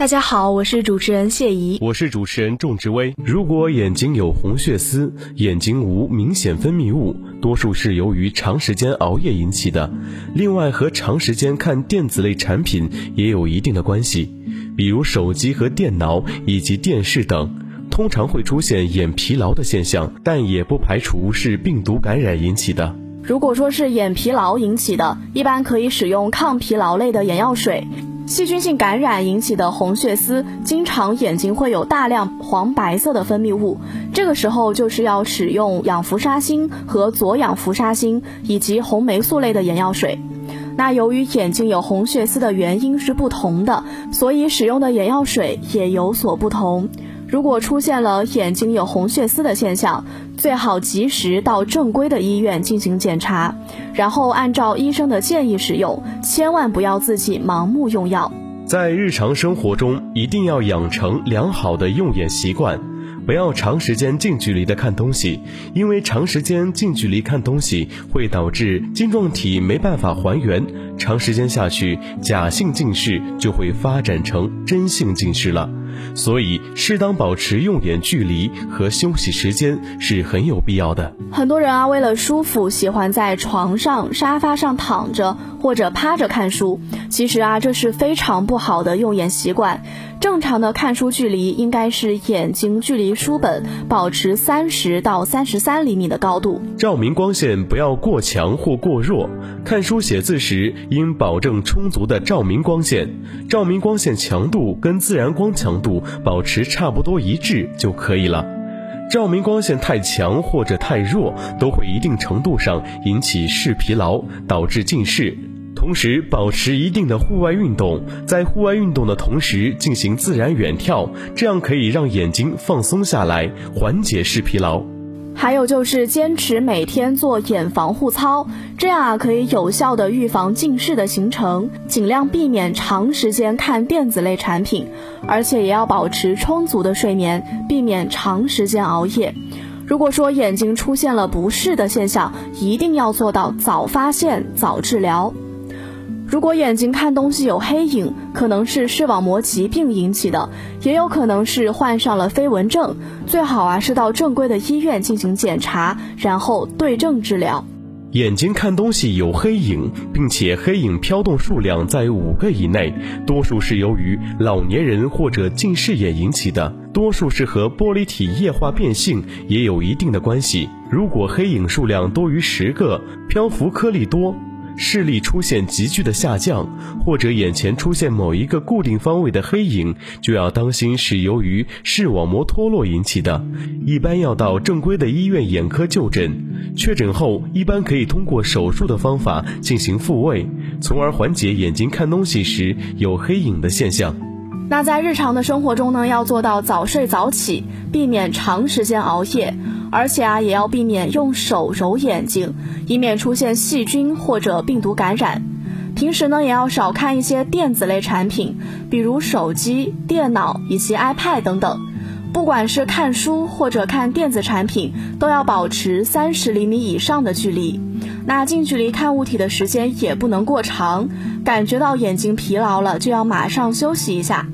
大家好，我是主持人谢怡。我是主持人仲志威。如果眼睛有红血丝，眼睛无明显分泌物，多数是由于长时间熬夜引起的。另外，和长时间看电子类产品也有一定的关系，比如手机和电脑以及电视等，通常会出现眼疲劳的现象，但也不排除是病毒感染引起的。如果说是眼疲劳引起的，一般可以使用抗疲劳类的眼药水。细菌性感染引起的红血丝，经常眼睛会有大量黄白色的分泌物，这个时候就是要使用氧氟沙星和左氧氟沙星以及红霉素类的眼药水。那由于眼睛有红血丝的原因是不同的，所以使用的眼药水也有所不同。如果出现了眼睛有红血丝的现象，最好及时到正规的医院进行检查，然后按照医生的建议使用，千万不要自己盲目用药。在日常生活中，一定要养成良好的用眼习惯，不要长时间近距离的看东西，因为长时间近距离看东西会导致晶状体没办法还原，长时间下去，假性近视就会发展成真性近视了。所以，适当保持用眼距离和休息时间是很有必要的。很多人啊，为了舒服，喜欢在床上、沙发上躺着或者趴着看书。其实啊，这是非常不好的用眼习惯。正常的看书距离应该是眼睛距离书本保持三十到三十三厘米的高度。照明光线不要过强或过弱。看书写字时应保证充足的照明光线，照明光线强度跟自然光强度保持差不多一致就可以了。照明光线太强或者太弱，都会一定程度上引起视疲劳，导致近视。同时，保持一定的户外运动，在户外运动的同时进行自然远眺，这样可以让眼睛放松下来，缓解视疲劳。还有就是坚持每天做眼防护操，这样啊可以有效的预防近视的形成，尽量避免长时间看电子类产品，而且也要保持充足的睡眠，避免长时间熬夜。如果说眼睛出现了不适的现象，一定要做到早发现、早治疗。如果眼睛看东西有黑影，可能是视网膜疾病引起的，也有可能是患上了飞蚊症。最好啊是到正规的医院进行检查，然后对症治疗。眼睛看东西有黑影，并且黑影飘动数量在五个以内，多数是由于老年人或者近视眼引起的，多数是和玻璃体液化变性也有一定的关系。如果黑影数量多于十个，漂浮颗粒多。视力出现急剧的下降，或者眼前出现某一个固定方位的黑影，就要当心是由于视网膜脱落引起的，一般要到正规的医院眼科就诊。确诊后，一般可以通过手术的方法进行复位，从而缓解眼睛看东西时有黑影的现象。那在日常的生活中呢，要做到早睡早起，避免长时间熬夜。而且啊，也要避免用手揉眼睛，以免出现细菌或者病毒感染。平时呢，也要少看一些电子类产品，比如手机、电脑以及 iPad 等等。不管是看书或者看电子产品，都要保持三十厘米以上的距离。那近距离看物体的时间也不能过长，感觉到眼睛疲劳了，就要马上休息一下。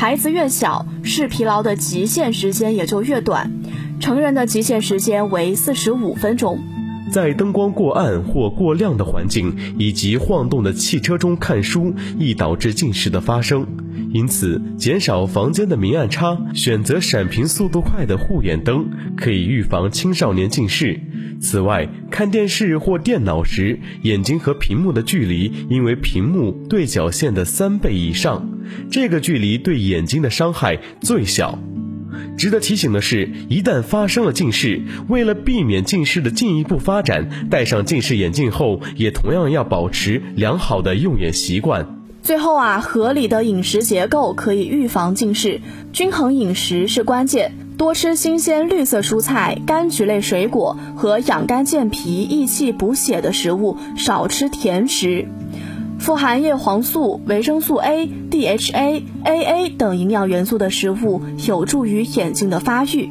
孩子越小，视疲劳的极限时间也就越短。成人的极限时间为四十五分钟。在灯光过暗或过亮的环境以及晃动的汽车中看书，易导致近视的发生。因此，减少房间的明暗差，选择闪屏速度快的护眼灯，可以预防青少年近视。此外，看电视或电脑时，眼睛和屏幕的距离应为屏幕对角线的三倍以上，这个距离对眼睛的伤害最小。值得提醒的是，一旦发生了近视，为了避免近视的进一步发展，戴上近视眼镜后，也同样要保持良好的用眼习惯。最后啊，合理的饮食结构可以预防近视，均衡饮食是关键。多吃新鲜绿色蔬菜、柑橘类水果和养肝健脾、益气补血的食物，少吃甜食。富含叶黄素、维生素 A、DHA、AA 等营养元素的食物，有助于眼睛的发育。